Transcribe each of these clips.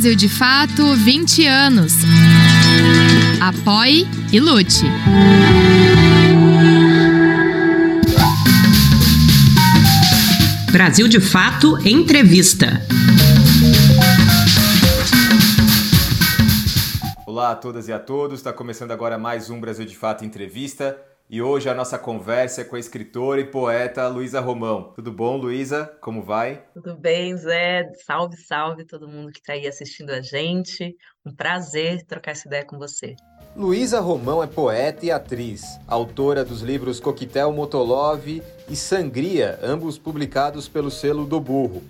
Brasil de Fato 20 anos. Apoie e lute. Brasil de Fato Entrevista. Olá a todas e a todos, está começando agora mais um Brasil de Fato Entrevista e hoje a nossa conversa é com a escritora e poeta Luísa Romão. Tudo bom, Luísa? Como vai? Tudo bem, Zé? Salve, salve todo mundo que está aí assistindo a gente. Um prazer trocar essa ideia com você. Luísa Romão é poeta e atriz, autora dos livros Coquetel Motolov e Sangria, ambos publicados pelo selo do Burro.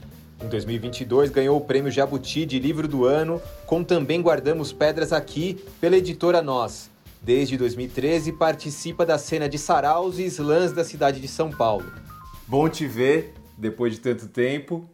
Em 2022 ganhou o prêmio Jabuti de Livro do Ano, com Também Guardamos Pedras Aqui, pela editora Nós. Desde 2013 participa da cena de saraus e slams da cidade de São Paulo. Bom te ver depois de tanto tempo.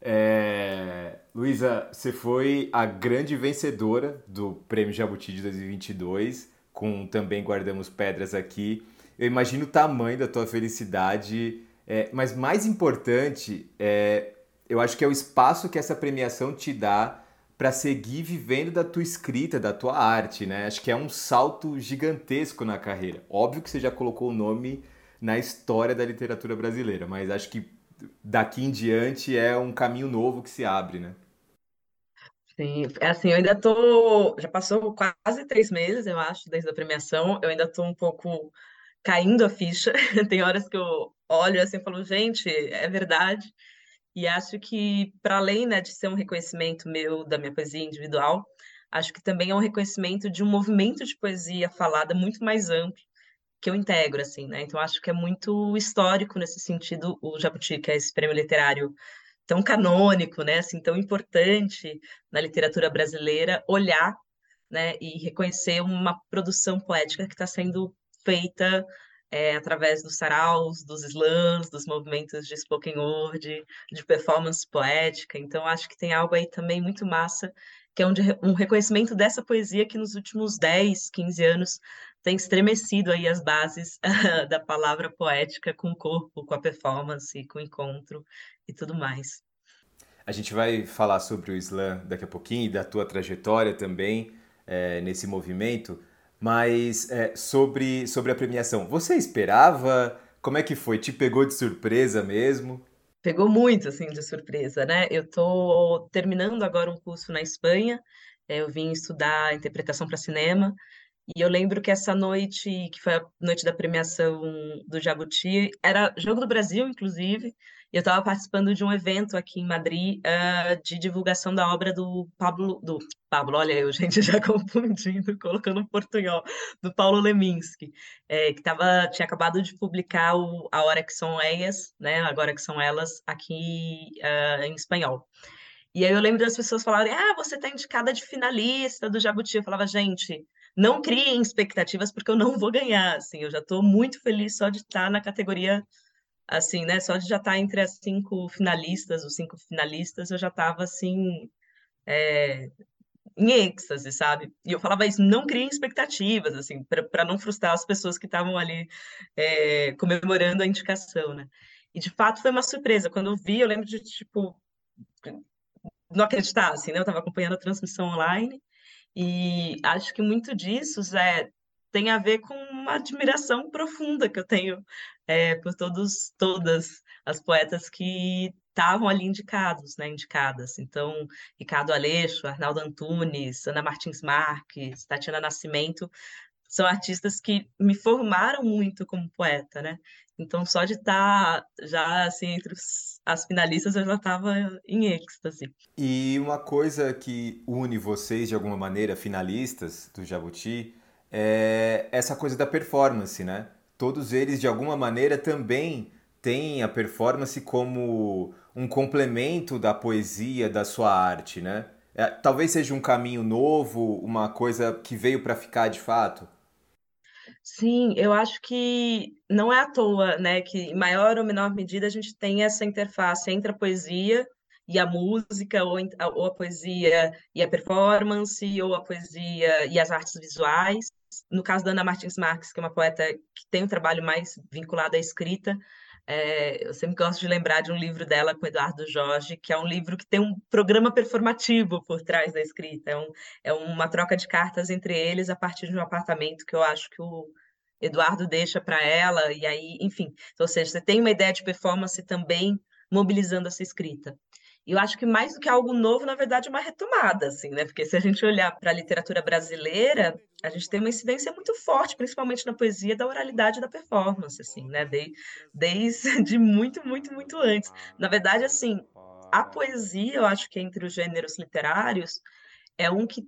É... Luísa, você foi a grande vencedora do Prêmio Jabuti de 2022, com Também Guardamos Pedras aqui. Eu imagino o tamanho da tua felicidade, é... mas mais importante, é... eu acho que é o espaço que essa premiação te dá para seguir vivendo da tua escrita, da tua arte, né? Acho que é um salto gigantesco na carreira. Óbvio que você já colocou o nome na história da literatura brasileira, mas acho que daqui em diante é um caminho novo que se abre, né? Sim, é assim, eu ainda tô. Já passou quase três meses, eu acho, desde a premiação. Eu ainda tô um pouco caindo a ficha. Tem horas que eu olho assim e falo, gente, é verdade. E acho que, para além né, de ser um reconhecimento meu da minha poesia individual, acho que também é um reconhecimento de um movimento de poesia falada muito mais amplo que eu integro, assim, né? Então acho que é muito histórico nesse sentido o Jabuti, que é esse prêmio literário tão canônico, né? Assim, tão importante na literatura brasileira, olhar, né? E reconhecer uma produção poética que está sendo feita é, através dos saraus, dos slams, dos movimentos de spoken word, de performance poética. Então, acho que tem algo aí também muito massa, que é um, de, um reconhecimento dessa poesia que nos últimos 10, 15 anos tem estremecido aí as bases da palavra poética com o corpo, com a performance, com o encontro e tudo mais. A gente vai falar sobre o slam daqui a pouquinho e da tua trajetória também é, nesse movimento, mas é, sobre, sobre a premiação, você esperava? Como é que foi? Te pegou de surpresa mesmo? Pegou muito, assim, de surpresa, né? Eu estou terminando agora um curso na Espanha, é, eu vim estudar interpretação para cinema, e eu lembro que essa noite, que foi a noite da premiação do Jabuti, era Jogo do Brasil, inclusive, eu estava participando de um evento aqui em Madrid uh, de divulgação da obra do Pablo, do Pablo, olha eu, gente, já confundindo, colocando portunhol, do Paulo Leminski, é, que tava, tinha acabado de publicar o A Hora Que São Ellas, né, Agora Que São Elas, aqui uh, em espanhol. E aí eu lembro das pessoas falarem, ah, você está indicada de finalista do Jabuti. Eu falava, gente, não criem expectativas porque eu não vou ganhar, assim, eu já estou muito feliz só de estar na categoria assim, né? Só de já estar entre as cinco finalistas, os cinco finalistas, eu já estava assim, é, em êxtase, sabe? E eu falava isso, não criem expectativas, assim, para não frustrar as pessoas que estavam ali é, comemorando a indicação, né? E de fato foi uma surpresa. Quando eu vi, eu lembro de, tipo, não acreditar, assim, né? Eu estava acompanhando a transmissão online e acho que muito disso, Zé, tem a ver com uma admiração profunda que eu tenho é, por todos, todas as poetas que estavam ali indicados, né, indicadas. Então, Ricardo Aleixo, Arnaldo Antunes, Ana Martins Marques, Tatiana Nascimento, são artistas que me formaram muito como poeta, né? Então, só de estar tá já assim entre os, as finalistas, eu já estava em êxtase. E uma coisa que une vocês de alguma maneira, finalistas do Jabuti, é essa coisa da performance, né? Todos eles, de alguma maneira, também têm a performance como um complemento da poesia, da sua arte, né? É, talvez seja um caminho novo, uma coisa que veio para ficar de fato. Sim, eu acho que não é à toa, né, que em maior ou menor medida a gente tem essa interface entre a poesia e a música, ou, ou a poesia e a performance, ou a poesia e as artes visuais. No caso da Ana Martins Marques, que é uma poeta que tem um trabalho mais vinculado à escrita, É, eu sempre gosto de lembrar de um livro dela com Eduardo Jorge, que é um livro que tem um programa performativo por trás da escrita. É, um, é uma troca de cartas entre eles a partir de um apartamento que eu acho que o Eduardo deixa para ela, e aí, enfim. Ou seja, você tem uma ideia de performance também mobilizando essa escrita. E eu acho que mais do que algo novo, na verdade, é uma retomada, assim, né? Porque se a gente olhar para a literatura brasileira, a gente tem uma incidência muito forte, principalmente na poesia, da oralidade da performance, assim, né? De, desde muito, muito, muito antes. Na verdade, assim, a poesia, eu acho que entre os gêneros literários, é um que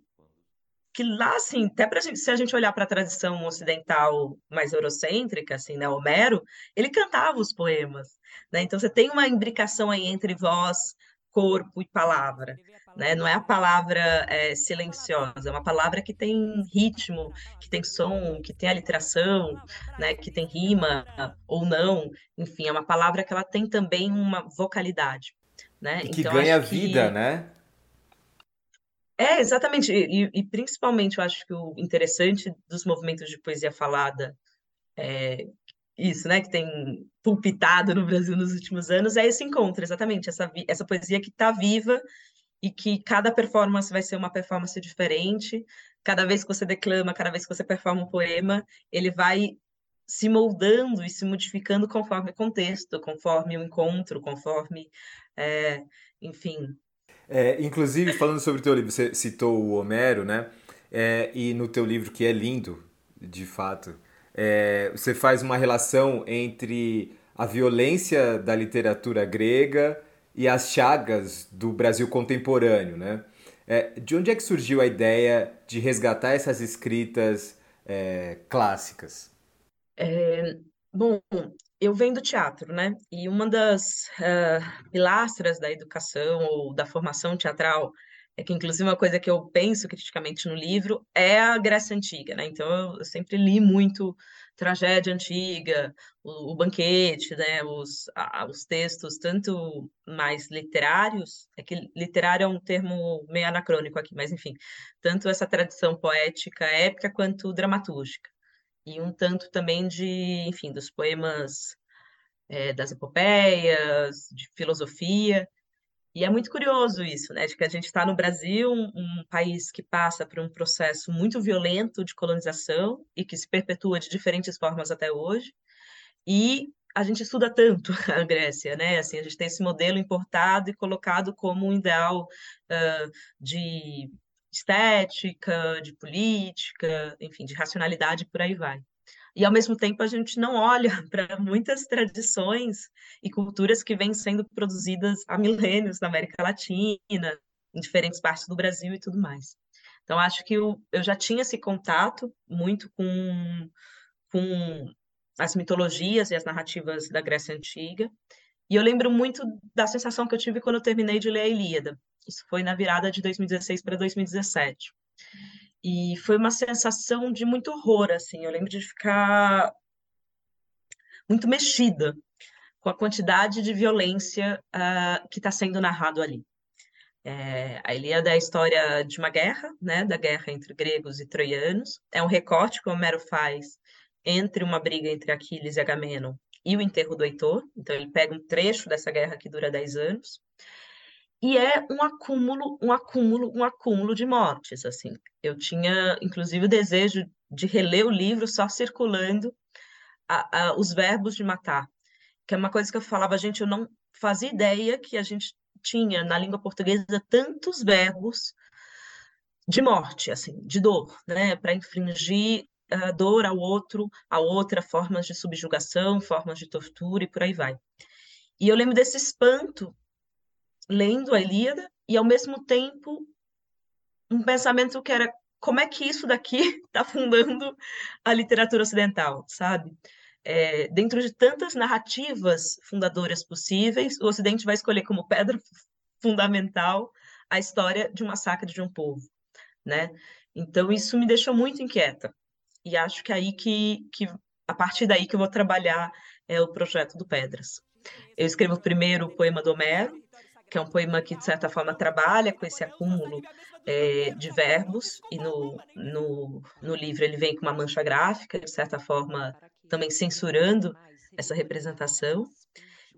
que lá, assim, até pra gente, se a gente olhar para a tradição ocidental mais eurocêntrica, assim, né, Homero, ele cantava os poemas, né? Então você tem uma imbricação aí entre voz, corpo e palavra. Né? Não é a palavra é, silenciosa, é uma palavra que tem ritmo, que tem som, que tem aliteração, né? que tem rima ou não. Enfim, é uma palavra que ela tem também uma vocalidade. Né? E que então, ganha vida, que... né? É, exatamente. E, e, principalmente eu acho que o interessante dos movimentos de poesia falada é, isso, né, que tem pulpitado no Brasil nos últimos anos, é esse encontro, exatamente, essa, essa poesia que está viva e que cada performance vai ser uma performance diferente, cada vez que você declama, cada vez que você performa um poema, ele vai se moldando e se modificando conforme o contexto, conforme o encontro, conforme, é, enfim. É, inclusive, falando sobre o teu livro, você citou o Homero, né? É, e no teu livro, que é lindo, de fato, é, você faz uma relação entre a violência da literatura grega e as chagas do Brasil contemporâneo, né? É, de onde é que surgiu a ideia de resgatar essas escritas é, clássicas? É, bom, eu venho do teatro, né? E uma das uh, pilastras da educação ou da formação teatral é que inclusive uma coisa que eu penso criticamente no livro é a Grécia Antiga, né? Então eu sempre li muito tragédia antiga, o, o banquete, né? Os, a, os textos tanto mais literários, é que literário é um termo meio anacrônico aqui, mas enfim, tanto essa tradição poética épica quanto dramatúrgica e um tanto também de, enfim, dos poemas é, das epopeias, de filosofia. E é muito curioso isso, né, de que a gente está no Brasil, um, um, país que passa por um processo muito violento de colonização e que se perpetua de diferentes formas até hoje, e a gente estuda tanto a Grécia, né? Assim, a gente tem esse modelo importado e colocado como um ideal uh, de estética, de política, enfim, de racionalidade, por aí vai. E, ao mesmo tempo, a gente não olha para muitas tradições e culturas que vêm sendo produzidas há milênios na América Latina, em diferentes partes do Brasil e tudo mais. Então, acho que eu, eu já tinha esse contato muito com, com as mitologias e as narrativas da Grécia Antiga. E eu lembro muito da sensação que eu tive quando eu terminei de ler a Ilíada. Isso foi na virada de 2016 para 2017. E foi uma sensação de muito horror, assim. Eu lembro de ficar muito mexida com a quantidade de violência uh, que está sendo narrado ali. É, a Ilíada é a história de uma guerra, né, da guerra entre gregos e troianos. É um recorte que Homero faz entre uma briga entre Aquiles e Agamenon e o enterro do Heitor. Então ele pega um trecho dessa guerra que dura 10 anos e é um acúmulo, um acúmulo, um acúmulo de mortes, assim. Eu tinha, inclusive, o desejo de reler o livro só circulando a, a, os verbos de matar, que é uma coisa que eu falava, gente, eu não fazia ideia que a gente tinha na língua portuguesa tantos verbos de morte, assim, de dor, né, para infringir a dor ao outro, a outra, formas de subjugação, formas de tortura e por aí vai. E eu lembro desse espanto lendo a Ilíada e ao mesmo tempo um pensamento que era como é que isso daqui está fundando a literatura ocidental, sabe? É, dentro de tantas narrativas fundadoras possíveis, o Ocidente vai escolher como pedra fundamental a história de um massacre de um povo, né? Então isso me deixou muito inquieta e acho que é aí que, que a partir daí que eu vou trabalhar é o projeto do Pedras. Eu escrevo primeiro o poema do Homero, que é um poema que, de certa forma, trabalha com esse acúmulo é, de verbos, e no, no, no livro ele vem com uma mancha gráfica, de certa forma, também censurando essa representação.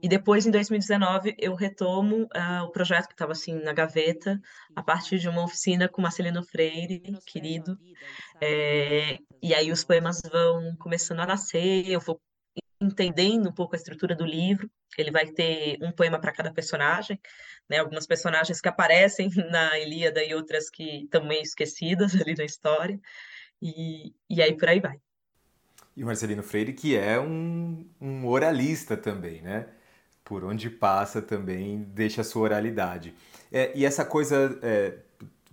E depois, em 2019, eu retomo uh, o projeto que estava assim na gaveta, a partir de uma oficina com Marcelino Freire, querido. É, e aí os poemas vão começando a nascer, eu vou entendendo um pouco a estrutura do livro. Ele vai ter um poema para cada personagem, né? Algumas personagens que aparecem na Ilíada e outras que estão meio esquecidas ali na história. E, e aí por aí vai. E o Marcelino Freire, que é um, um oralista também, né? Por onde passa também deixa a sua oralidade. É, e essa coisa, é,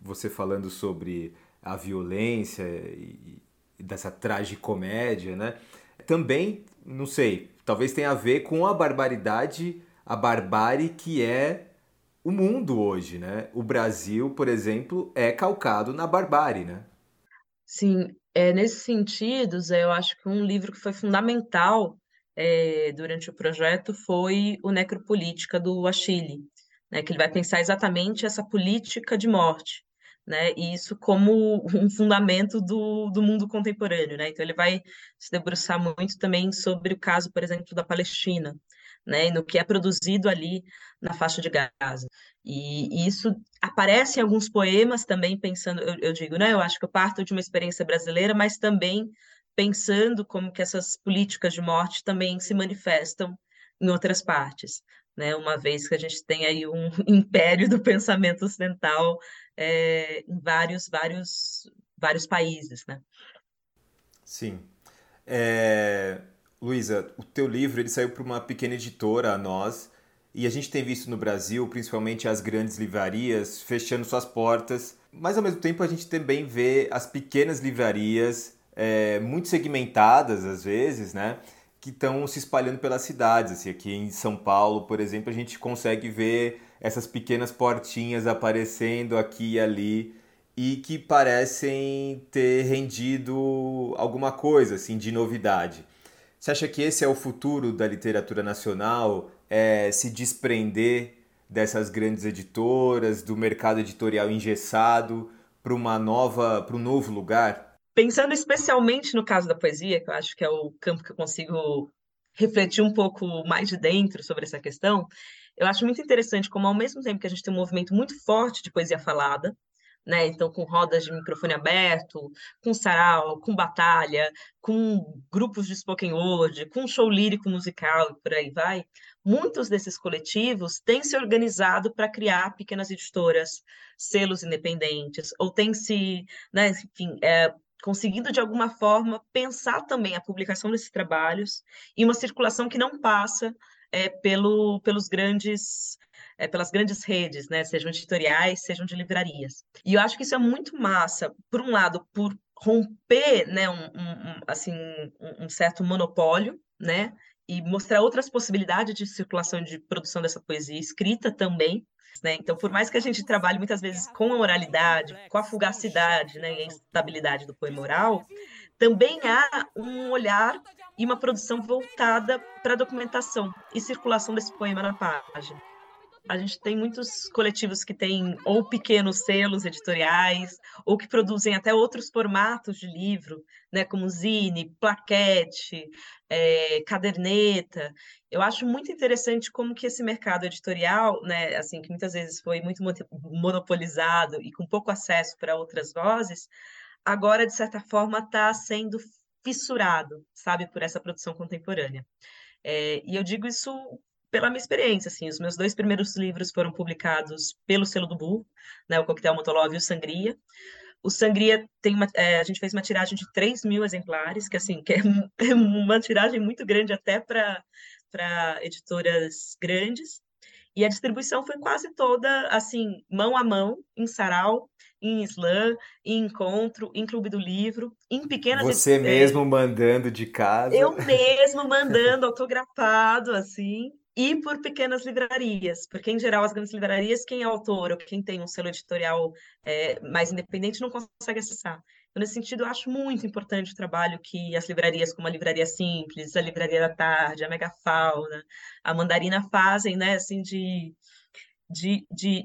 você falando sobre a violência e, e dessa tragicomédia, né? Também, não sei, talvez tenha a ver com a barbaridade, a barbárie que é o mundo hoje, né? O Brasil, por exemplo, é calcado na barbárie, né? Sim, é, nesse sentido, Zé, eu acho que um livro que foi fundamental é, durante o projeto foi o Necropolítica do Achille, né, que ele vai pensar exatamente essa política de morte, né, e isso como um fundamento do, do mundo contemporâneo. Né? Então, ele vai se debruçar muito também sobre o caso, por exemplo, da Palestina, né, e no que é produzido ali na faixa de Gaza. E, isso aparece em alguns poemas também, pensando, eu, eu, digo, né, eu acho que eu parto de uma experiência brasileira, mas também pensando como que essas políticas de morte também se manifestam em outras partes, né, uma vez que a gente tem aí um império do pensamento ocidental é, em vários, vários, vários países, né. Sim. É, Luísa, o teu livro ele saiu para uma pequena editora, a Nós, e a gente tem visto no Brasil, principalmente as grandes livrarias, fechando suas portas, mas ao mesmo tempo a gente também vê as pequenas livrarias, é, muito segmentadas às vezes, né? Que estão se espalhando pelas cidades. Assim, aqui em São Paulo, por exemplo, a gente consegue ver essas pequenas portinhas aparecendo aqui e ali e que parecem ter rendido alguma coisa assim de novidade. Você acha que esse é o futuro da literatura nacional? É se desprender dessas grandes editoras, do mercado editorial engessado, para uma nova, para um novo lugar? Pensando especialmente no caso da poesia, que eu acho que é o campo que eu consigo refletir um pouco mais de dentro sobre essa questão, eu acho muito interessante como, ao mesmo tempo que a gente tem um movimento muito forte de poesia falada, né? Então, com rodas de microfone aberto, com sarau, com batalha, com grupos de spoken word, com show lírico musical e por aí vai. Muitos desses coletivos têm se organizado para criar pequenas editoras, selos independentes, ou têm se, né, enfim, é, conseguindo de alguma forma pensar também a publicação desses trabalhos e uma circulação que não passa é, pelo, pelos grandes é, pelas grandes redes, né, sejam editoriais, sejam de livrarias. E eu acho que isso é muito massa, por um lado, por romper, né, um, um, assim, um certo monopólio, né, e mostrar outras possibilidades de circulação de produção dessa poesia escrita também, né? Então, por mais que a gente trabalhe muitas vezes com a oralidade, com a fugacidade, né, e a instabilidade do poema oral, também há um olhar e uma produção voltada para a documentação e circulação desse poema na página a gente tem muitos coletivos que têm ou pequenos selos editoriais, ou que produzem até outros formatos de livro, né, como zine, plaquete, é, caderneta. Eu acho muito interessante como que esse mercado editorial, né, assim, que muitas vezes foi muito monopolizado e com pouco acesso para outras vozes, agora, de certa forma, está sendo fissurado, sabe, por essa produção contemporânea. É, e eu digo isso pela minha experiência, assim, os meus dois primeiros livros foram publicados pelo selo do Burro, né, o Coquetel Motolov e o Sangria. O Sangria tem uma, é, a gente fez uma tiragem de 3 mil exemplares, que assim, que é, é uma tiragem muito grande até para editoras grandes. E a distribuição foi quase toda, assim, mão a mão, em sarau, em slam, em encontro, em clube do livro, em pequenas... Você mesmo mandando de casa. Eu mesmo mandando, autografado, assim e por pequenas livrarias, porque em geral as grandes livrarias, quem é autor ou quem tem um selo editorial é, mais independente não consegue acessar. Então, nesse sentido, eu acho muito importante o trabalho que as livrarias, como a Livraria Simples, a Livraria da Tarde, a Megafauna, a Mandarina fazem, né, assim, de, de, de,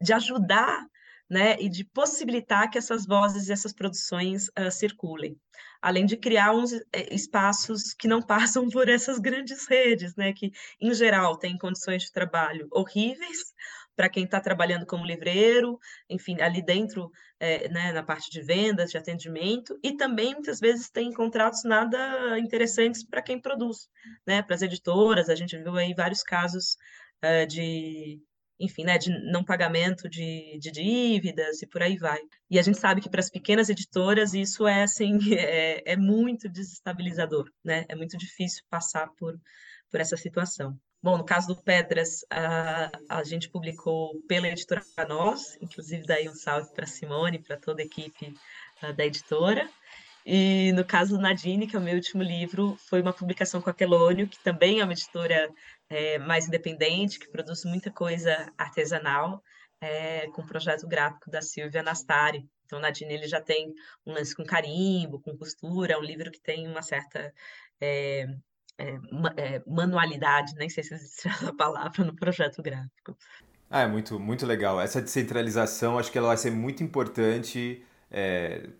de ajudar né, e de possibilitar que essas vozes e essas produções uh, circulem, além de criar uns eh, espaços que não passam por essas grandes redes, né, que em geral têm condições de trabalho horríveis para quem está trabalhando como livreiro, enfim, ali dentro, é, né, na parte de vendas, de atendimento, e também muitas vezes tem contratos nada interessantes para quem produz, né, para as editoras, a gente viu aí vários casos uh, de enfim, né, de não pagamento de, de dívidas e por aí vai. E a gente sabe que para as pequenas editoras isso é assim é, é muito desestabilizador, né? É muito difícil passar por, por essa situação. Bom, no caso do Pedras, a, a gente publicou pela editora Nós, inclusive daí um salve para Simone, para toda a equipe uh, da editora. E no caso do Nadine, que é o meu último livro, foi uma publicação com a Quelônio, que também é uma editora é, mais independente, que produz muita coisa artesanal, é, com o projeto gráfico da Silvia Nastari. Então, Nadine ele já tem um lance com carimbo, com costura, é um livro que tem uma certa é, é, é manualidade, nem sei se existe essa palavra no projeto gráfico. Ah, é muito, muito legal. Essa descentralização, acho que ela vai ser muito importante é,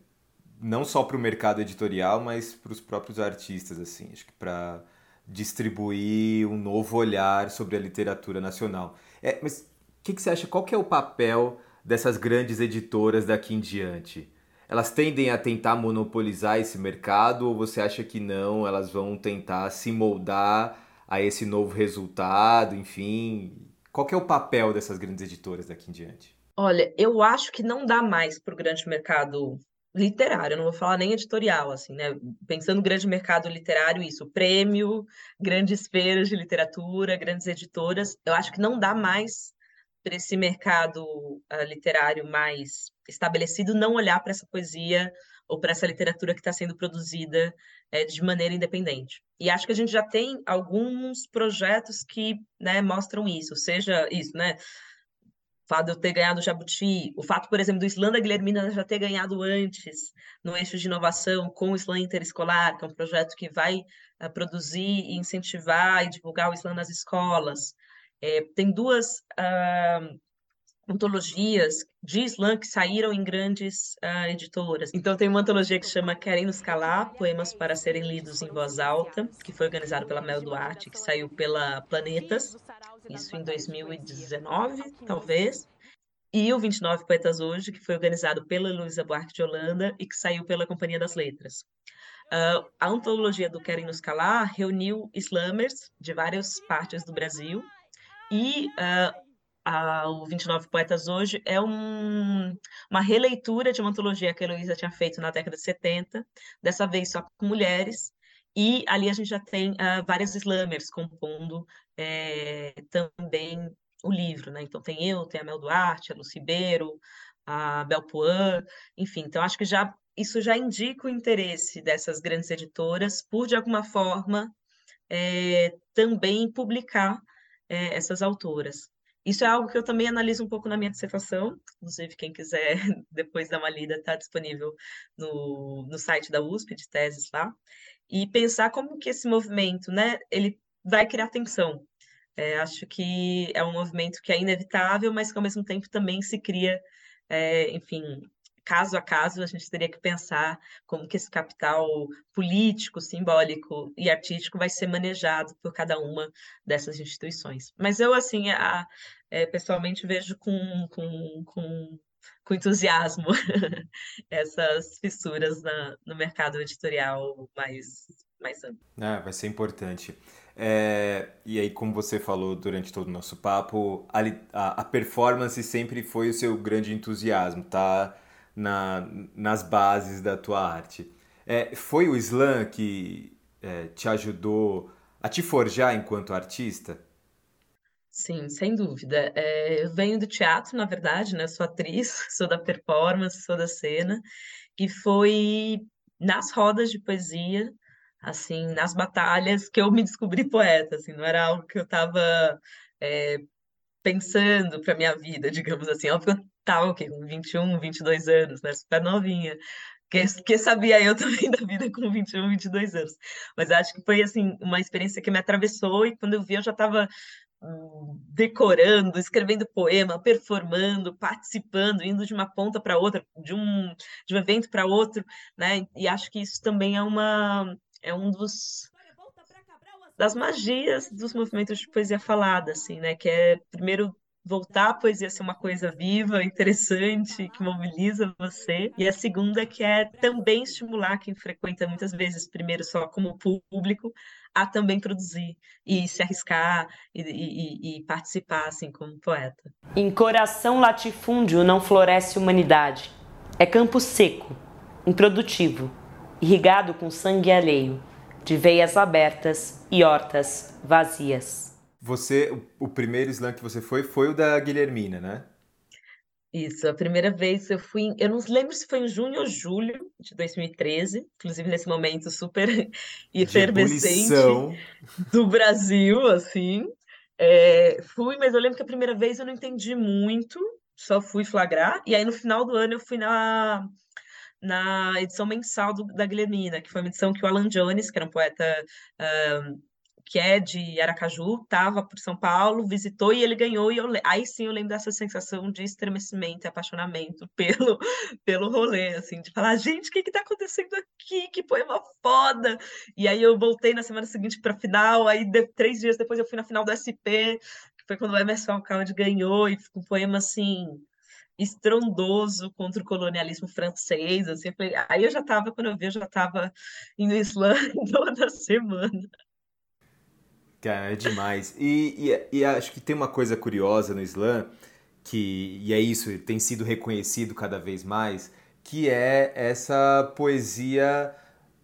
não só para o mercado editorial, mas para os próprios artistas, assim, acho que para distribuir um novo olhar sobre a literatura nacional. É, mas o que, que, você acha? Qual que é o papel dessas grandes editoras daqui em diante? Elas tendem a tentar monopolizar esse mercado ou você acha que não? Elas vão tentar se moldar a esse novo resultado? Enfim, qual é o papel dessas grandes editoras daqui em diante? Olha, eu acho que não dá mais para o grande mercado literário, eu não vou falar nem editorial, assim, né? Pensando grande mercado literário, isso, prêmio, grandes feiras de literatura, grandes editoras, eu acho que não dá mais para esse mercado uh, literário mais estabelecido não olhar para essa poesia ou para essa literatura que está sendo produzida é, de maneira independente. E acho que a gente já tem alguns projetos que né, mostram isso, seja isso, né? fato de eu ter ganhado o Jabuti, o fato, por exemplo, do Islã da Guilhermina já ter ganhado antes no eixo de inovação com o Islã Interescolar, que é um projeto que vai uh, produzir, incentivar e divulgar o Islã nas escolas. É, tem duas uh, antologias de Islã que saíram em grandes uh, editoras. Então tem uma antologia que chama Querem nos calar, poemas para serem lidos em voz alta, que foi organizada pela Mel Duarte, que saiu pela Planetas, isso em 2019, talvez. E o 29 Poetas Hoje, que foi organizado pela Luísa Buarque de Holanda e que saiu pela Companhia das Letras. Uh, a antologia do Querem Nos Calar reuniu slamers de várias partes do Brasil e uh, a, o 29 Poetas Hoje é um, uma releitura de uma antologia que a Heloísa tinha feito na década de 70, dessa vez só com mulheres, e ali a gente já tem uh, vários slammers compondo é, também o livro, né? Então tem eu, tem a Mel Duarte, a Lucy Beiro, a Bel Puan, enfim, então acho que já isso já indica o interesse dessas grandes editoras por, de alguma forma, é, também publicar é, essas autoras. Isso é algo que eu também analiso um pouco na minha dissertação, inclusive quem quiser depois dar uma lida está disponível no, no site da USP de teses lá, e pensar como que esse movimento, né, ele vai criar tensão. É, acho que é um movimento que é inevitável, mas que ao mesmo tempo também se cria, é, enfim, caso a caso, a gente teria que pensar como que esse capital político, simbólico e artístico vai ser manejado por cada uma dessas instituições. Mas eu, assim, a, é, pessoalmente vejo com, com, com, com entusiasmo essas fissuras na, no mercado editorial mais, mais amplo. Ah, vai ser importante. É, e aí, como você falou durante todo o nosso papo, a, a, a performance sempre foi o seu grande entusiasmo, tá? Na, nas bases da tua arte. É, foi o slam que é, te ajudou a te forjar enquanto artista? Sim, sem dúvida. É, eu venho do teatro, na verdade, né? Sou atriz, sou da performance, sou da cena, e foi nas rodas de poesia, assim, nas batalhas, que eu me descobri poeta, assim, não era algo que eu estava é, pensando para minha vida, digamos assim. Estava o quê? com 21, 22 anos, né? Super novinha. Que, que sabia eu também da vida com 21, 22 anos. Mas acho que foi, assim, uma experiência que me atravessou e quando eu vi eu já estava decorando, escrevendo poema, performando, participando, indo de uma ponta para outra, de um, de um evento para outro, né? E acho que isso também é uma é um dos das magias dos movimentos de poesia falada, assim, né? Que é primeiro voltar a poesia ser uma coisa viva, interessante, que mobiliza você. E a segunda que é também estimular quem frequenta muitas vezes, primeiro só como público, a também produzir e se arriscar e, e, e participar assim como poeta. Em coração latifúndio não floresce humanidade. É campo seco, improdutivo, irrigado com sangue alheio, de veias abertas e hortas vazias. Você, o, o primeiro slam que você foi, foi o da Guilhermina, né? Isso, a primeira vez eu fui, eu não lembro se foi em junho ou julho de 2013, inclusive nesse momento super efervescente do Brasil, assim. É, fui, mas eu lembro que a primeira vez eu não entendi muito, só fui flagrar, e aí no final do ano eu fui na, na edição mensal do, da Guilhermina, que foi uma edição que o Alan Jones, que era um poeta que é de Aracaju, estava por São Paulo, visitou e ele ganhou. E eu, aí sim eu lembro dessa sensação de estremecimento e apaixonamento pelo, pelo rolê, assim, de falar, gente, o que está acontecendo aqui? Que poema foda! E aí eu voltei na semana seguinte para a final, aí de, três dias depois eu fui na final do SP, que foi quando o Emerson Alcalde ganhou, e ficou um poema assim estrondoso contra o colonialismo francês, assim, eu falei, aí eu já estava, quando eu vi, eu já estava indo Islã toda semana. Cara, é demais. E, e, e, acho que tem uma coisa curiosa no Islã, que, e é isso, tem sido reconhecido cada vez mais, que é essa poesia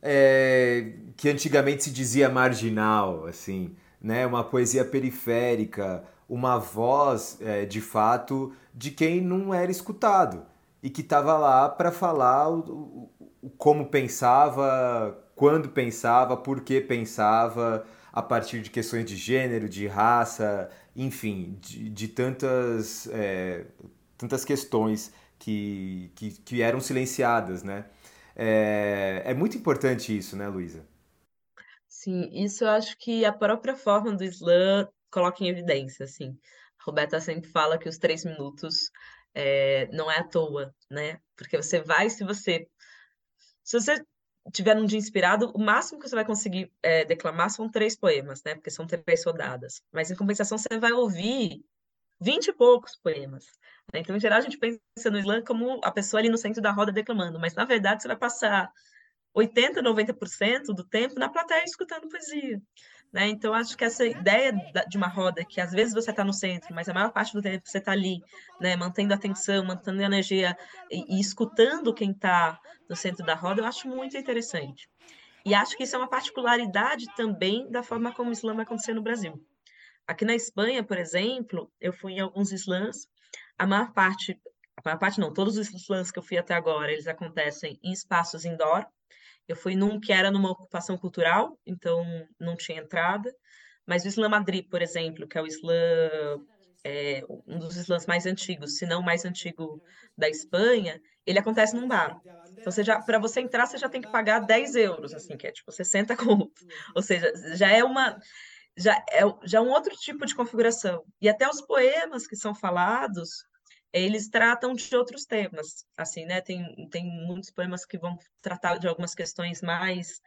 é, que antigamente se dizia marginal, assim, né? Uma poesia periférica, uma voz, é, de fato, de quem não era escutado e que estava lá para falar o, o, como pensava, quando pensava, por que pensava, a partir de questões de gênero, de raça, enfim, de, de tantas, é, tantas questões que, que, que, eram silenciadas, né? É, é muito importante isso, né, Luísa? Sim, isso eu acho que a própria forma do Islã coloca em evidência, assim. A Roberta sempre fala que os três minutos é, não é à toa, né? Porque você vai, se você se você tiver um dia inspirado, o máximo que você vai conseguir é, declamar são três poemas, né? Porque são três rodadas. Mas em compensação, você vai ouvir vinte e poucos poemas. Né? Então, em geral, a gente pensa no slam como a pessoa ali no centro da roda declamando, mas na verdade você vai passar 80, 90% do tempo na plateia escutando poesia. Né? Então, acho que essa ideia de uma roda, que às vezes você está no centro, mas a maior parte do tempo você está ali, né? mantendo a atenção, mantendo a energia e, e escutando quem está no centro da roda, eu acho muito interessante. E acho que isso é uma particularidade também da forma como o Islã vai acontecer no Brasil. Aqui na Espanha, por exemplo, eu fui em alguns slams, a maior parte, a maior parte não, todos os slams que eu fui até agora, eles acontecem em espaços indoor, eu fui num que era numa ocupação cultural, então não tinha entrada. Mas o Islã Madrid, por exemplo, que é o Islã, é, um dos Islãs mais antigos, se não o mais antigo da Espanha, ele acontece num bar. Então, para você entrar, você já tem que pagar 10 euros, assim, que é tipo 60 contos. Ou seja, já é uma. Já é, já é um outro tipo de configuração. E até os poemas que são falados eles tratam de outros temas, assim, né? Tem, tem muitos poemas que vão tratar de algumas questões mais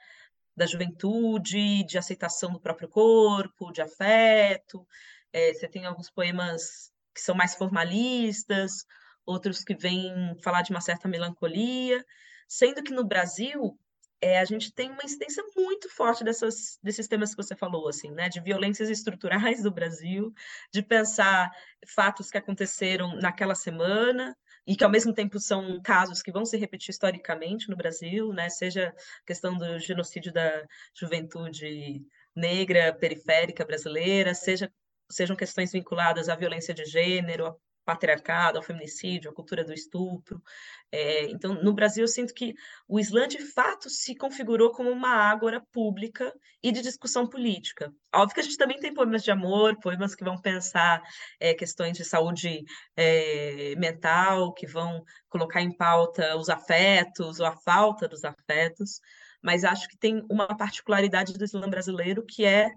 da juventude, de aceitação do próprio corpo, de afeto. É, você tem alguns poemas que são mais formalistas, outros que vêm falar de uma certa melancolia, sendo que no Brasil é, a gente tem uma incidência muito forte dessas, desses temas que você falou, assim, né? De violências estruturais do Brasil, de pensar fatos que aconteceram naquela semana e que ao mesmo tempo são casos que vão se repetir historicamente no Brasil, né? Seja a questão do genocídio da juventude negra periférica brasileira, seja sejam questões vinculadas à violência de gênero, patriarcado, ao feminicídio, à cultura do estupro. É, então, no Brasil, eu sinto que o Islã, de fato, se configurou como uma ágora pública e de discussão política. Óbvio que a gente também tem poemas de amor, poemas que vão pensar é, questões de saúde é, mental, que vão colocar em pauta os afetos ou a falta dos afetos, mas acho que tem uma particularidade do Islã brasileiro que é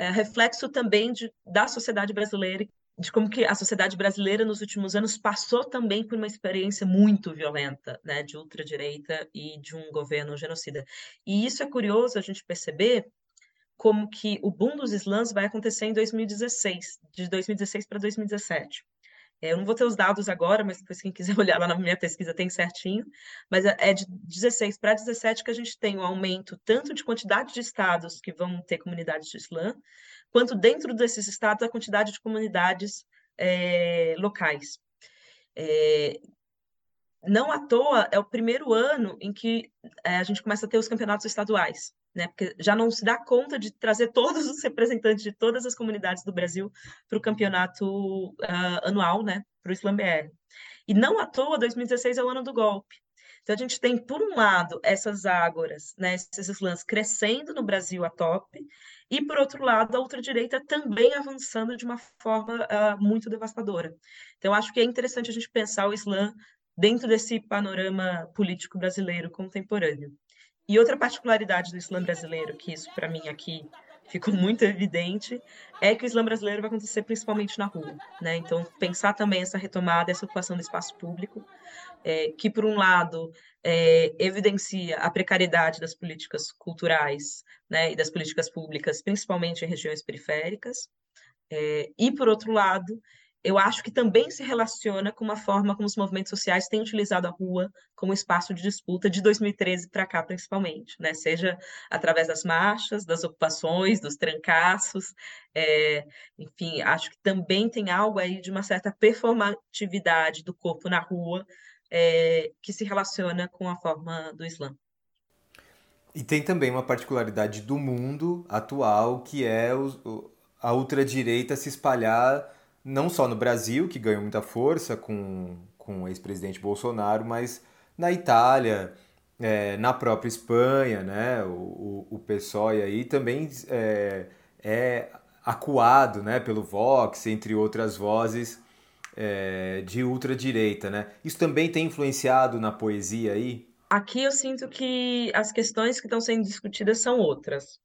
é, reflexo também de, da sociedade brasileira, de como que a sociedade brasileira nos últimos anos passou também por uma experiência muito violenta, né, de ultradireita e de um governo genocida. E isso é curioso a gente perceber como que o boom dos slams vai acontecer em 2016, de 2016 para 2017. É, eu não vou ter os dados agora, mas depois quem quiser olhar lá na minha pesquisa tem certinho. Mas é, é de 16 para 17 que a gente tem um aumento tanto de quantidade de estados que vão ter comunidades de Islã, quanto dentro desses estados a quantidade de comunidades é, locais. É, não à toa é o primeiro ano em que é, a gente começa a ter os campeonatos estaduais né? Porque já não se dá conta de trazer todos os representantes de todas as comunidades do Brasil para o campeonato uh, anual, né? Para o Slam BR. E não à toa, 2016 é o ano do golpe. Então a gente tem, por um lado, essas ágoras, né, esses slams crescendo no Brasil a top, e por outro lado, a ultradireita também avançando de uma forma uh, muito devastadora. Então acho que é interessante a gente pensar o Islã dentro desse panorama político brasileiro contemporâneo. E outra particularidade do Islã brasileiro, que isso para mim aqui ficou muito evidente, é que o Islã brasileiro vai acontecer principalmente na rua. Né? Então, pensar também essa retomada, essa ocupação do espaço público, é, que, por um lado, é, evidencia a precariedade das políticas culturais né, e das políticas públicas, principalmente em regiões periféricas, é, e, por outro lado, eu acho que também se relaciona com uma forma como os movimentos sociais têm utilizado a rua como espaço de disputa de 2013 para cá, principalmente, né? Seja através das marchas, das ocupações, dos trancaços, é, enfim, acho que também tem algo aí de uma certa performatividade do corpo na rua é, que se relaciona com a forma do Islã. E tem também uma particularidade do mundo atual, que é o, a ultradireita se espalhar não só no Brasil, que ganhou muita força com, com o ex-presidente Bolsonaro, mas na Itália, é, na própria Espanha, né? O, o, o PSOE aí também é, é acuado né, pelo Vox, entre outras vozes é, de ultradireita, né? Isso também tem influenciado na poesia aí? Aqui eu sinto que as questões que estão sendo discutidas são outras.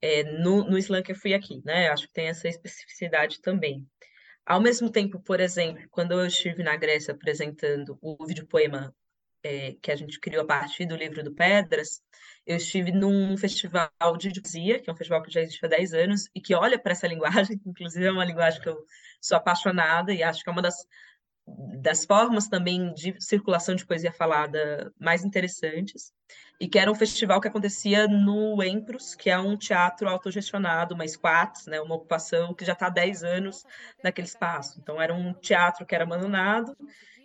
É, no, no Islã que eu fui aqui, né? Acho que tem essa especificidade também. Ao mesmo tempo, por exemplo, quando eu estive na Grécia apresentando o videopoema é, que a gente criou a partir do livro do Pedras, eu estive num festival de poesia, que é um festival que já existe há 10 anos, e que olha para essa linguagem, inclusive é uma linguagem que eu sou apaixonada e acho que é uma das, das formas também de circulação de poesia falada mais interessantes e que era um festival que acontecia no Empros, que é um teatro autogestionado, uma squats, né, uma ocupação que já está há 10 anos naquele espaço. Então, era um teatro que era abandonado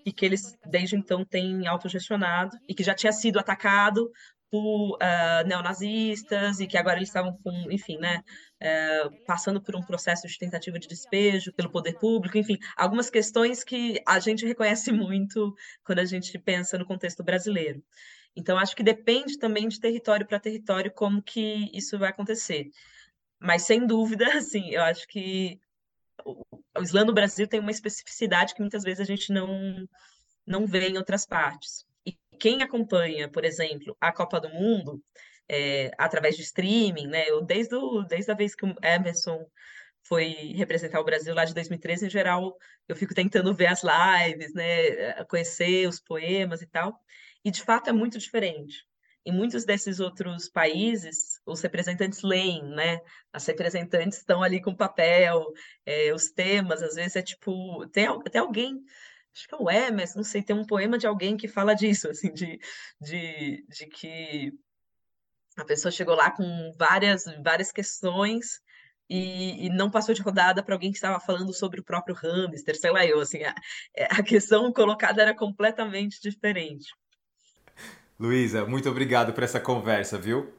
e que eles, desde então, têm autogestionado e que já tinha sido atacado por uh, neonazistas e que agora eles estavam com, enfim, né, uh, passando por um processo de tentativa de despejo pelo poder público, enfim, algumas questões que a gente reconhece muito quando a gente pensa no contexto brasileiro. Então, acho que depende também de território para território como que isso vai acontecer. Mas, sem dúvida, assim, eu acho que o, Islã no Brasil tem uma especificidade que muitas vezes a gente não, não vê em outras partes. E quem acompanha, por exemplo, a Copa do Mundo, é, através de streaming, né? Eu, desde, o, desde a vez que o Emerson foi representar o Brasil lá de 2013, em geral, eu fico tentando ver as lives, né? Conhecer os poemas e tal. E, de fato, é muito diferente. Em muitos desses outros países, os representantes leem, né? As representantes estão ali com papel, é, os temas, às vezes é tipo. Tem até alguém, acho que é o Emerson, não sei, tem um poema de alguém que fala disso, assim, de, de, de que a pessoa chegou lá com várias, várias questões e, e, não passou de rodada para alguém que estava falando sobre o próprio hamster, sei lá eu, assim, a, a questão colocada era completamente diferente. Luísa, muito obrigado por essa conversa, viu?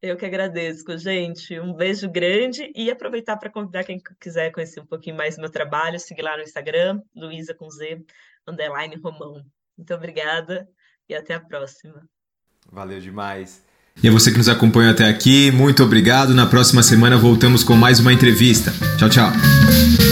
Eu que agradeço, gente. Um beijo grande e aproveitar para convidar quem quiser conhecer um pouquinho mais do meu trabalho, seguir lá no Instagram, Luísa com Z, underline Romão. Muito obrigada e até a próxima. Valeu demais. E a você que nos acompanha até aqui, muito obrigado. Na próxima semana voltamos com mais uma entrevista. Tchau, tchau.